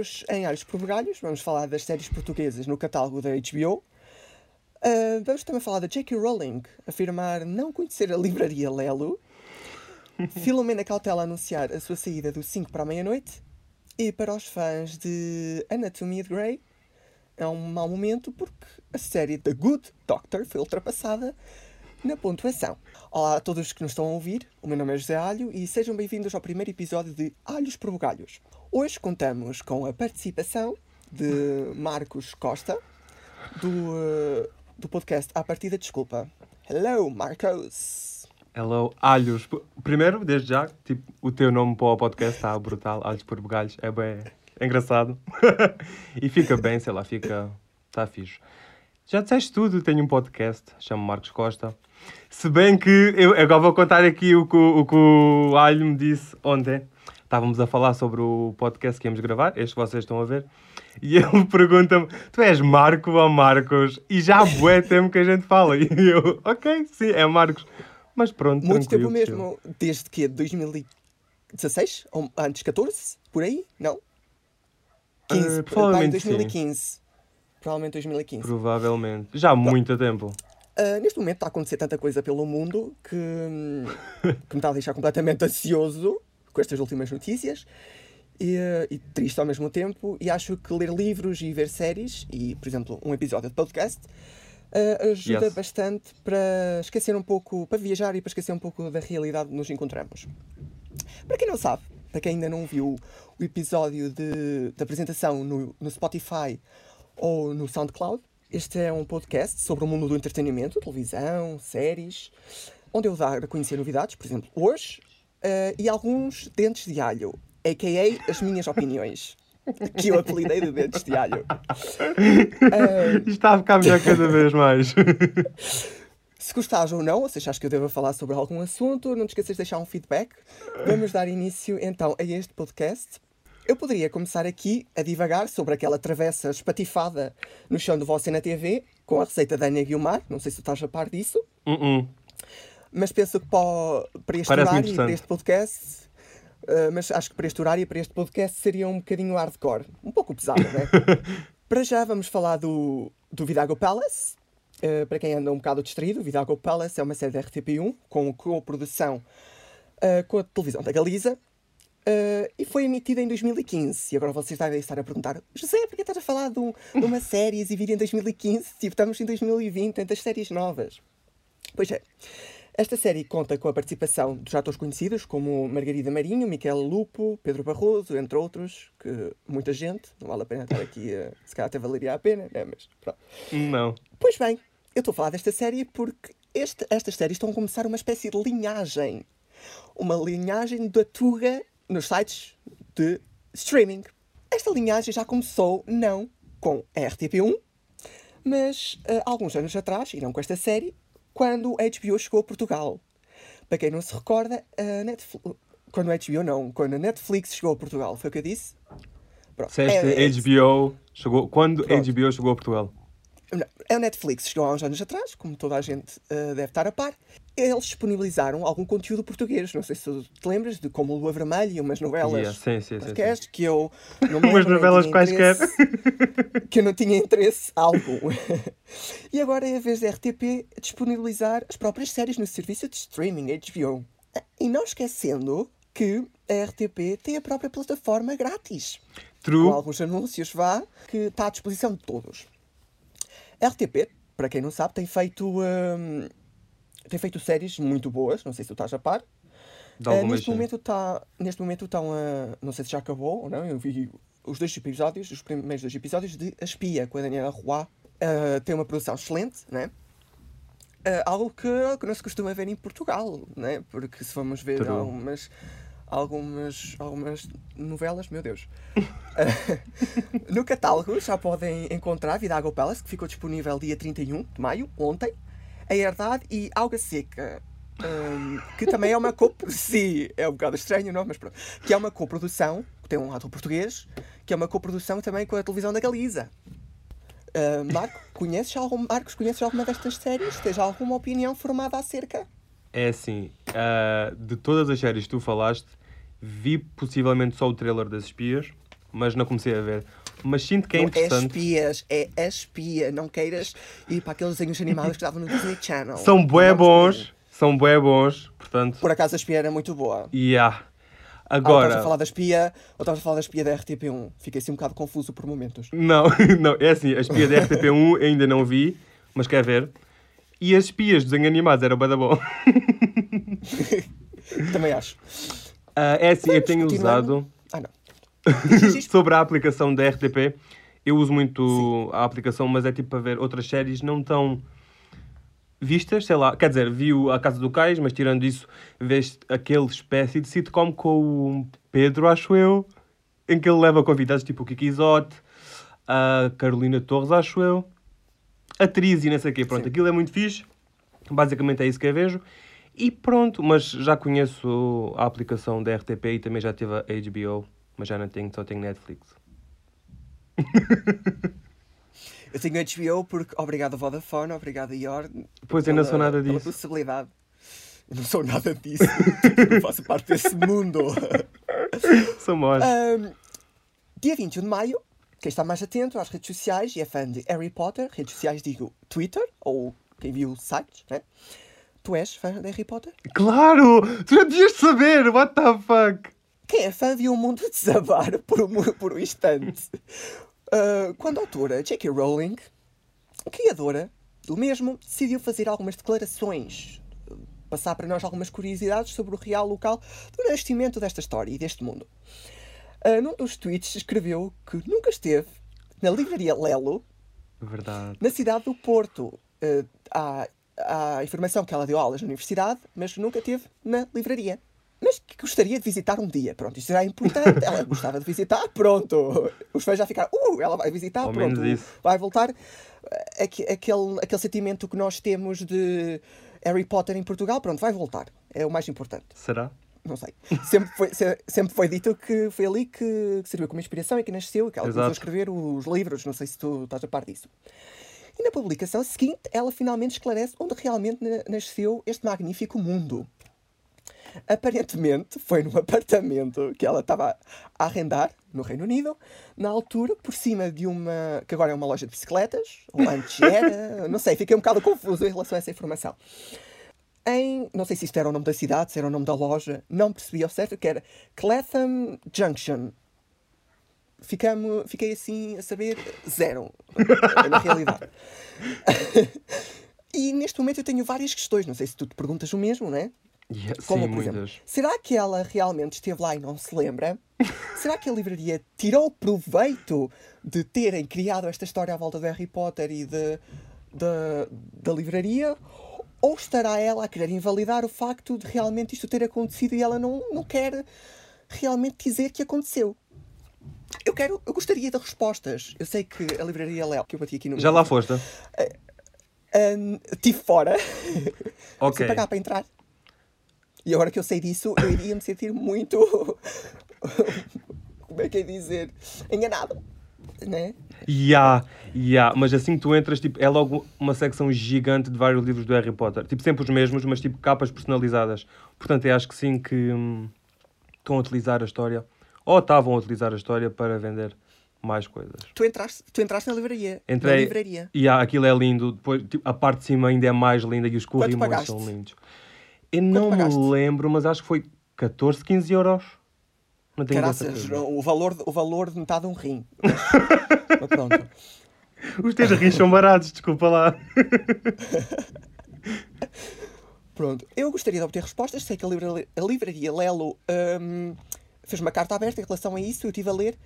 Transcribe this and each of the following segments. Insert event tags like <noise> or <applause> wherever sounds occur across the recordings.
Hoje, em Alhos por Bugalhos, vamos falar das séries portuguesas no catálogo da HBO. Uh, vamos também falar da J.K. Rowling, afirmar não conhecer a livraria Lelo. <laughs> Filomena Cautela anunciar a sua saída do 5 para a meia-noite. E para os fãs de Anatomia de Grey, é um mau momento porque a série The Good Doctor foi ultrapassada na pontuação. Olá a todos que nos estão a ouvir, o meu nome é José Alho e sejam bem-vindos ao primeiro episódio de Alhos por Bugalhos. Hoje contamos com a participação de Marcos Costa, do, uh, do podcast A Partida Desculpa. Hello, Marcos! Hello, Alhos. Primeiro, desde já, tipo, o teu nome para o podcast está brutal, Alhos por Bugalhos, é bem é engraçado. <laughs> e fica bem, sei lá, fica... está fixe. Já disseste tudo, tenho um podcast, chamo Marcos Costa. Se bem que eu agora vou contar aqui o que o, que o Alho me disse ontem. Estávamos a falar sobre o podcast que íamos gravar, este que vocês estão a ver, e <laughs> ele pergunta-me: Tu és Marco ou Marcos? E já há bué <laughs> tempo que a gente fala. E eu, ok, sim, é Marcos. Mas pronto, Muito tempo mesmo, desde que 2016? Ou antes 14? Por aí? Não? 15, uh, provavelmente 2015. Sim. Provavelmente 2015. Provavelmente. Já há muito tempo. Uh, neste momento está a acontecer tanta coisa pelo mundo que, que me está a deixar completamente ansioso com estas últimas notícias e, e, triste ao mesmo tempo. E acho que ler livros e ver séries, e por exemplo, um episódio de podcast, uh, ajuda yes. bastante para esquecer um pouco, para viajar e para esquecer um pouco da realidade que nos encontramos. Para quem não sabe, para quem ainda não viu o episódio de, de apresentação no, no Spotify ou no SoundCloud. Este é um podcast sobre o mundo do entretenimento, televisão, séries, onde eu dar a conhecer novidades, por exemplo, hoje, uh, e alguns dentes de alho, a.k.a. as minhas opiniões. <laughs> Que eu apelidei de dentes de alho. <laughs> Uh, Está a ficar melhor cada vez mais. <laughs> Se gostares ou não, ou se achas que eu devo falar sobre algum assunto, não te esqueças de deixar um feedback. Vamos dar início então a este podcast. Eu poderia começar aqui a divagar sobre aquela travessa espatifada no chão do Você na TV, com a receita da Ana Guilmar. Não sei se tu estás a par disso. Uh -uh. Mas penso que para, este Parece horário e para este podcast. Uh, mas acho que para este horário e para este podcast seria um bocadinho hardcore. Um pouco pesado, não é? <laughs> para já vamos falar do, do Vidago Palace. Uh, para quem anda um bocado distraído, Vidago Palace é uma série da RTP1 com co-produção uh, com a televisão da Galiza Uh, e foi emitida em 2015. E agora vocês devem estar a perguntar: José, por que estás a falar de, um, de uma <laughs> série exibida em 2015? Tipo, estamos em 2020, tantas séries novas. Pois é. Esta série conta com a participação dos atores conhecidos como Margarida Marinho, Miquel Lupo, Pedro Barroso, entre outros, que muita gente, não vale a pena estar aqui, se calhar até valeria a pena, né? mas pronto. Não. Pois bem, eu estou a falar desta série porque este, estas séries estão a começar uma espécie de linhagem. Uma linhagem da Tuga nos sites de streaming. Esta linhagem já começou não com a RTP1, mas uh, alguns anos atrás, e não com esta série, quando a HBO chegou a Portugal. Para quem não se recorda, a Netflix, quando a HBO não, quando a Netflix chegou a Portugal, foi o que eu disse? Pronto. É, é, HBO chegou, quando a HBO chegou a Portugal? A Netflix chegou há uns anos atrás, como toda a gente uh, deve estar a par. Eles disponibilizaram algum conteúdo português. Não sei se tu te lembras de como Lua Vermelha e umas novelas yeah, sim, sim, sim, que eu não <laughs> Umas novelas quaisquer. <laughs> que eu não tinha interesse algum. <laughs> e agora é a vez da RTP disponibilizar as próprias séries no serviço de streaming HBO. E não esquecendo que a RTP tem a própria plataforma grátis. True. Com alguns anúncios, vá, que está à disposição de todos. A RTP, para quem não sabe, tem feito, um, tem feito séries muito boas, não sei se tu estás a par. Uh, neste, momento tá, neste momento estão a. Não sei se já acabou ou não, eu vi os dois episódios, os primeiros dois episódios de A Espia, com a Daniela Roy. Uh, tem uma produção excelente, né? Uh, algo que, que não se costuma ver em Portugal, né? Porque se formos ver algumas algumas, algumas novelas, meu Deus. <laughs> no catálogo já podem encontrar Vidago Palace, que ficou disponível dia 31 de maio, ontem, A Herdade e Alga Seca. Um, que também é uma coprodução, <laughs> é um bocado estranho, não? Mas pronto. Que é uma coprodução, que tem um lado português, que é uma coprodução também com a televisão da Galiza. Uh, Marco, <laughs> conheces algum, Marcos, conheces alguma destas séries? Tens alguma opinião formada acerca? É assim, uh, de todas as séries que tu falaste, Vi possivelmente só o trailer das espias, mas não comecei a ver. Mas sinto que é não interessante. É espias, é a espia. Não queiras ir para aqueles desenhos animados que estavam no Disney Channel. São bué bons, são bué bons, portanto... Por acaso a espia era muito boa. Yeah. Agora... Ah, estavas a falar da espia, ou estavas a falar da espia da RTP1? Fiquei assim um bocado confuso por momentos. Não, <laughs> não, é assim, a espia da RTP1 ainda não vi, mas quer ver. E as espias dos animados era bué da bom. <laughs> <laughs> Também acho. Uh, é assim, eu tenho usado... <laughs> Sobre a aplicação da RTP, eu uso muito Sim. a aplicação, mas é tipo para ver outras séries não tão vistas, sei lá, quer dizer, vi A Casa do Cais, mas tirando isso, vês aquele espécie de sitcom com o Pedro, acho eu, em que ele leva convidados tipo o Kiki Isote, a Carolina Torres, acho eu, atriz e não sei o quê. Pronto, Sim. aquilo é muito fixe, basicamente é isso que eu vejo. E pronto, mas já conheço a aplicação da RTP e também já tive a HBO, mas já não tenho, só tenho Netflix. <laughs> Eu tenho HBO porque obrigado Vodafone, obrigado Ior. Pois eu não sou nada disso. Possibilidade. Eu não sou nada disso. <laughs> não faço parte desse mundo. <laughs> Somos. Um, dia 21 de maio, quem está mais atento às redes sociais e é fã de Harry Potter, redes sociais digo Twitter, ou quem viu sites, né? Tu és fã de Harry Potter? Claro! Tu já devias saber! What the fuck? Quem é fã viu o mundo desabar <laughs> por um, por um instante. Uh, <laughs> quando a autora J.K. Rowling, criadora do mesmo, decidiu fazer algumas declarações, passar para nós algumas curiosidades sobre o real local do nascimento desta história e deste mundo. Uh, num dos tweets escreveu que nunca esteve na livraria Lelo, Verdade. na cidade do Porto. Uh, há, há informação que ela deu aulas na universidade, mas nunca esteve na livraria mas que gostaria de visitar um dia. Pronto, isto será importante. Ela gostava de visitar, pronto. Os fãs já ficaram, uh, ela vai visitar, Ao pronto. Vai voltar. Aquele, aquele sentimento que nós temos de Harry Potter em Portugal, pronto, vai voltar. É o mais importante. Será? Não sei. Sempre foi, sempre foi dito que foi ali que, serviu como inspiração e que nasceu, que ela começou a escrever os livros. Não sei se tu estás a par disso. E na publicação seguinte, ela finalmente esclarece onde realmente nasceu este magnífico mundo. Aparentemente foi num apartamento que ela estava a arrendar no Reino Unido, na altura, por cima de uma. que agora é uma loja de bicicletas, ou antes era, não sei, fiquei um bocado confuso em relação a essa informação. Em, não sei se isto era o nome da cidade, se era o nome da loja, não percebi ao certo, que era Clapham Junction. Ficamos, fiquei assim a saber zero, na realidade. <laughs> e neste momento eu tenho várias questões, não sei se tu te perguntas o mesmo, não é? Yeah, Como, sim, por exemplo, muitas. será que ela realmente esteve lá e não se lembra? será que a livraria tirou proveito de terem criado esta história à volta de Harry Potter e de, de, da livraria? Ou estará ela a querer invalidar o facto de realmente isto ter acontecido e ela não, não quer realmente dizer que aconteceu? Eu quero, eu gostaria de respostas. Eu sei que a livraria Léo, que eu bati aqui no. Já lá foste? Uh, estive fora. Ok. Sem pagar para entrar. E agora que eu sei disso, eu iria me sentir muito. <laughs> Como é que é dizer? Enganado. Né? Yeah, yeah. Mas assim que tu entras, tipo, é logo uma secção gigante de vários livros do Harry Potter. Tipo, sempre os mesmos, mas tipo capas personalizadas. Portanto, eu acho que sim que hum, estão a utilizar a história, ou estavam a utilizar a história para vender mais coisas. Tu entraste, tu entraste na livraria. Entrei, na livraria. E yeah, aquilo é lindo. Depois, tipo, a parte de cima ainda é mais linda e os corrimões são lindos. Eu não me lembro, mas acho que foi 14, 15 euros. Não tenho Caraças, o valor, o valor de metade de um rim. <laughs> Mas, pronto. Os teus rins são baratos, desculpa lá. <laughs> Pronto, eu gostaria de obter respostas. Sei que a livraria, a livraria Lelo um, fez uma carta aberta em relação a isso. Eu estive a ler.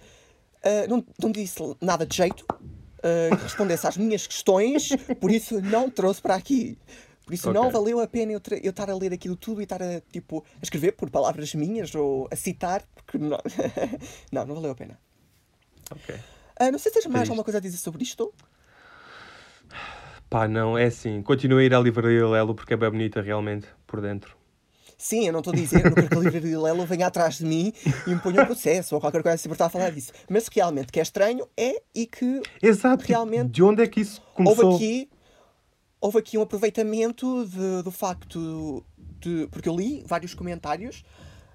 Uh, não, não disse nada de jeito uh, que respondesse às minhas questões, por isso não trouxe para aqui. Por isso okay. não valeu a pena eu, eu estar a ler aquilo tudo e estar a, tipo, a escrever por palavras minhas ou a citar, porque não, <laughs> não, não valeu a pena. Ok. Uh, não sei se tens mais alguma coisa a dizer sobre isto. Pá, não, é assim. Continua a ir à livraria Lelo porque é bem bonita realmente, por dentro. Sim, eu não estou a dizer, que a livraria Lelo venha atrás de mim e me ponha um processo ou qualquer coisa assim por estar a falar disso. Mas realmente que é estranho é e que Exato. realmente... De onde é que isso começou? Houve aqui houve aqui um aproveitamento de, do facto de. Porque eu li vários comentários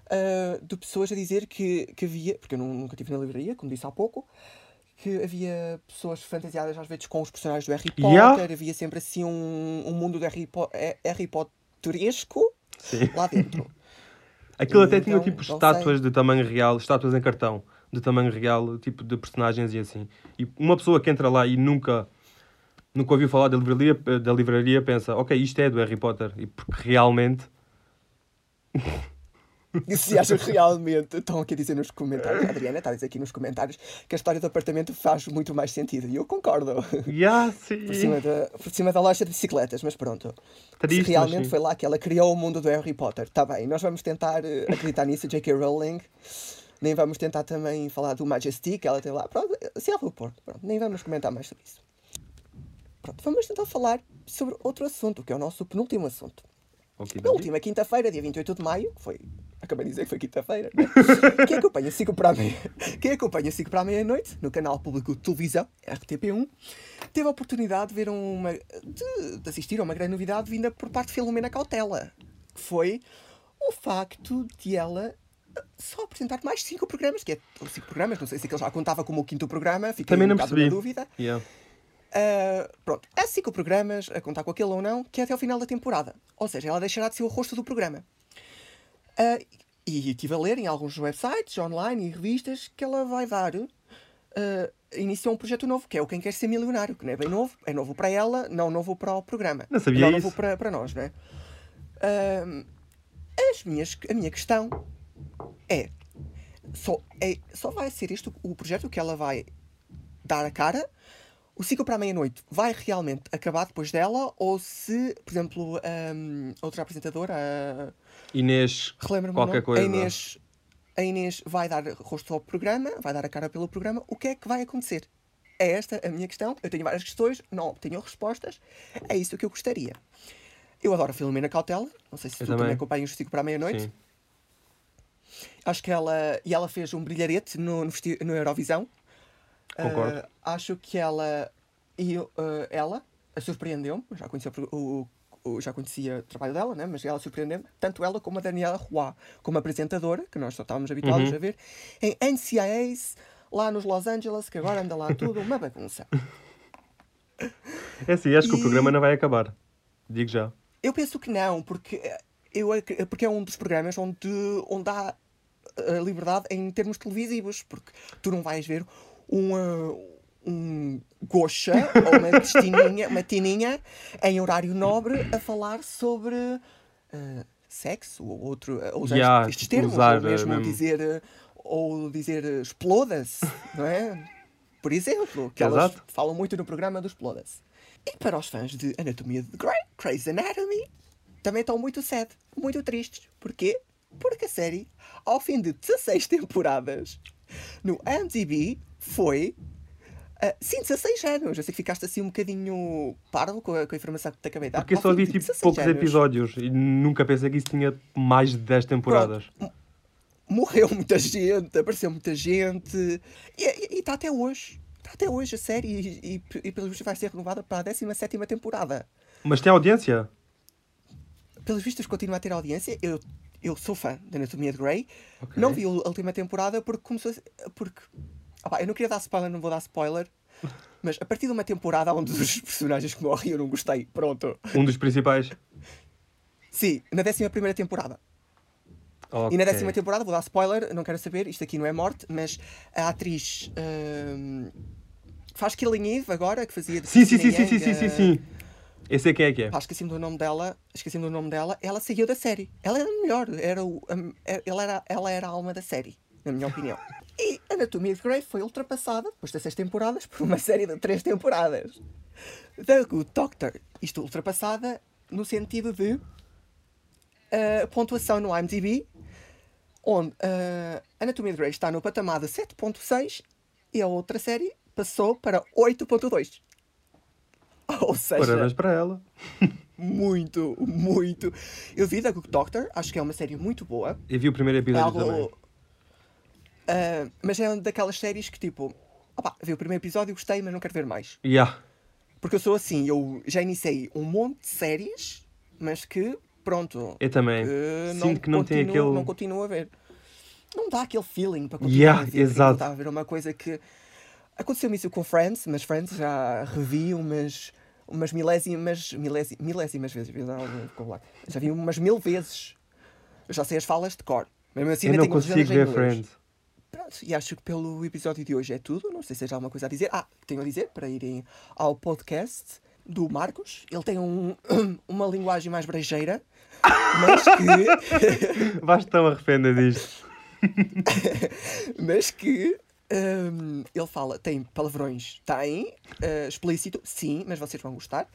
uh, de pessoas a dizer que, que havia, porque eu nunca estive na livraria, como disse há pouco, que havia pessoas fantasiadas às vezes com os personagens do Harry Potter, yeah. havia sempre assim um, um mundo de Harry, po eh, Harry Potteresco lá dentro. <laughs> Aquilo e até então, tinha tipo estátuas sei. de tamanho real, estátuas em cartão de tamanho real, tipo de personagens e assim. E uma pessoa que entra lá e nunca nunca ouviu falar da livraria, da livraria pensa, ok, isto é do Harry Potter. E porque realmente <laughs> se acham realmente, estão aqui a dizer nos comentários, a Adriana está a dizer aqui nos comentários que a história do apartamento faz muito mais sentido. E eu concordo. Yeah, sim. Por, cima da, por cima da loja de bicicletas, mas pronto. Triste, se realmente foi lá que ela criou o mundo do Harry Potter. Está bem, nós vamos tentar eh, acreditar nisso, J.K. Rowling. Nem vamos tentar também falar do Majestic, ela tem lá. Pronto, se ela for pôr, pronto, nem vamos comentar mais sobre isso. Pronto, vamos tentar falar sobre outro assunto, que é o nosso penúltimo assunto. Okay, Na última quinta-feira, dia 28 de maio, que foi. Acabei de dizer que foi quinta-feira, né? <laughs> Quem acompanha 5 para a meia. Quem acompanha 5 para a meia-noite, no canal público de televisão, RTP1, teve a oportunidade de ver uma. de, de assistir a uma grande novidade vinda por parte de Filomena Cautela, que foi o facto de ela só apresentar mais 5 programas, que é 5 programas, não sei se ele já contava como o quinto programa, fiquei Também um não percebi. na dúvida. Yeah. Uh, pronto, há cinco programas, a contar com aquele ou não, que é até ao final da temporada. Ou seja, ela deixará de ser o rosto do programa. Uh, e estive a ler em alguns websites, online e revistas, que ela vai dar. Uh, iniciou um projeto novo, que é o Quem Quer Ser Milionário, que não é bem novo, é novo para ela, não novo para o programa. Não sabia não isso. novo para, para nós, não é? Uh, as minhas, a minha questão é só, é, só vai ser este o projeto que ela vai dar a cara o ciclo para a meia-noite vai realmente acabar depois dela ou se, por exemplo, um, outra apresentadora, a Inês, qualquer coisa. A Inês, a Inês vai dar rosto ao programa, vai dar a cara pelo programa, o que é que vai acontecer? É esta a minha questão. Eu tenho várias questões, não tenho respostas. É isso que eu gostaria. Eu adoro a Filomena Cautela. Não sei se eu tu também, também acompanhas o Ciclo para a Meia-Noite. Acho que ela. E ela fez um brilharete no, no, no Eurovisão. Concordo. Uh, acho que ela e uh, ela surpreendeu-me, já conhecia o, o, já conhecia o trabalho dela, né? mas ela surpreendeu-me, tanto ela como a Daniela Roy, como apresentadora, que nós só estávamos habituados uhum. a ver, em NCIAs, lá nos Los Angeles, que agora anda lá <laughs> tudo, uma bagunça. É assim, acho e... que o programa não vai acabar. Digo já. Eu penso que não, porque, eu, porque é um dos programas onde, onde há liberdade em termos televisivos, porque tu não vais ver uma, um gocha ou uma tininha, uma tininha em horário nobre a falar sobre uh, sexo ou outro, ou usar yeah, estes termos, usar, ou mesmo, mesmo. dizer ou dizer exploda-se, não é? Por exemplo, que elas Exato. falam muito no programa do exploda-se. E para os fãs de Anatomia de Grey, Crazy Anatomy, também estão muito sad, muito tristes. Porquê? Porque a série, ao fim de 16 temporadas, no MTV foi. Uh, sim, 16 anos. Eu sei que ficaste assim um bocadinho parvo com a, com a informação que te acabei de dar. Porque eu só vi tipo poucos anos. episódios e nunca pensei que isso tinha mais de 10 temporadas. Pronto. Morreu muita gente, apareceu muita gente e está até hoje. Está até hoje a série e, e, e pelo visto vai ser renovada para a 17 temporada. Mas tem audiência? Pelos vistos continua a ter audiência. Eu eu sou fã da Anatomia de Grey. Okay. Não vi a última temporada porque começou. Porque. Opa, eu não queria dar spoiler, não vou dar spoiler. Mas a partir de uma temporada onde dos <laughs> personagens que morrem eu não gostei. Pronto. Um dos principais? Sim, na 11 primeira temporada. Okay. E na décima temporada, vou dar spoiler, não quero saber, isto aqui não é morte, mas a atriz hum, faz Killing Eve agora, que fazia de sim, sim, sim, sim, sim, sim, sim, sim. Eu sei quem é que é. Pá, esqueci-me do nome dela. Esqueci-me do nome dela. Ela saiu da série. Ela era melhor. Era o, um, ela, era, ela era a alma da série, na minha opinião. <laughs> E Anatomia de Grey foi ultrapassada, depois das seis temporadas, por uma série de três temporadas. The Good Doctor. Isto ultrapassada no sentido de uh, pontuação no IMDb, onde uh, Anatomia de Grey está no patamar de 7.6 e a outra série passou para 8.2. Ou seja. Parabéns para ela. muito, muito. Eu vi The Good Doctor, acho que é uma série muito boa. E vi o primeiro episódio é algo, também. Uh, mas é uma daquelas séries que tipo. Opa, vi o primeiro episódio, gostei, mas não quero ver mais. Yeah. Porque eu sou assim, eu já iniciei um monte de séries, mas que pronto. Eu também. Sinto que não tem continuo- aquele- Não continuo a ver. Não dá aquele feeling para continuar Yeah, a ver. exato. Estava a ver uma coisa que. Aconteceu-me isso com Friends, mas Friends já revi umas, umas milésimas, milési- milésimas vezes. não. Já vi umas mil vezes. Eu já sei as falas de cor. Mesmo assim, Eu não consigo ver. Friends. Pronto, e acho que pelo episódio de hoje é tudo. Não sei se tens alguma coisa a dizer. Ah, tenho a dizer para irem ao podcast do Marcos. Ele tem um, <coughs> uma linguagem mais brejeira, mas que, <laughs> Vais tão arrepender disto. <laughs> mas que hum, ele fala, tem palavrões, tem, eh, explícito, sim, mas vocês vão gostar.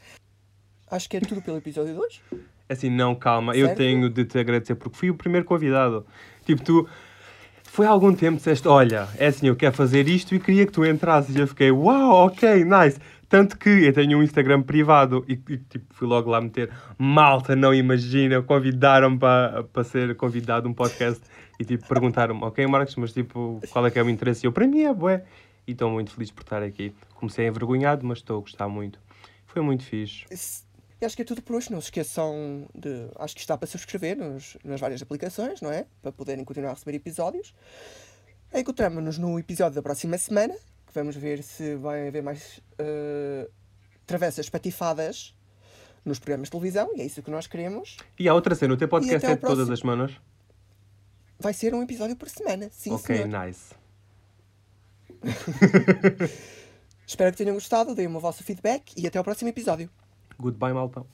Acho que é tudo pelo episódio de hoje. Assim, não, calma. Eu Sério? tenho de te agradecer porque fui o primeiro convidado. Tipo, tu. Foi há algum tempo disseste: Olha, é assim, eu quero fazer isto e queria que tu entrasses. E eu fiquei: Uau, ok, nice. Tanto que eu tenho um Instagram privado e, e, tipo, fui logo lá meter malta, não imagina. Convidaram-me para ser convidado um podcast e tipo, perguntaram-me: Ok, Marcos, mas tipo, qual é que é o interesse? E eu, para mim é bué. E estou muito feliz por estar aqui. Comecei envergonhado, mas estou a gostar muito. Foi muito fixe. Esse- E acho que é tudo por hoje. Não se esqueçam de. Acho que está para subscrever nos, nas várias aplicações, não é? Para poderem continuar a receber episódios. Encontramos-nos no episódio da próxima semana. Que vamos ver se vai haver mais eh, travessas patifadas nos programas de televisão. E é isso que nós queremos. E há outra cena, o teu podcast é de todas próximo. as semanas? Vai ser um episódio por semana. Sim, ok, senhor. nice. <laughs> Espero que tenham gostado. Deem-me o vosso feedback e até ao próximo episódio. Goodbye, malta.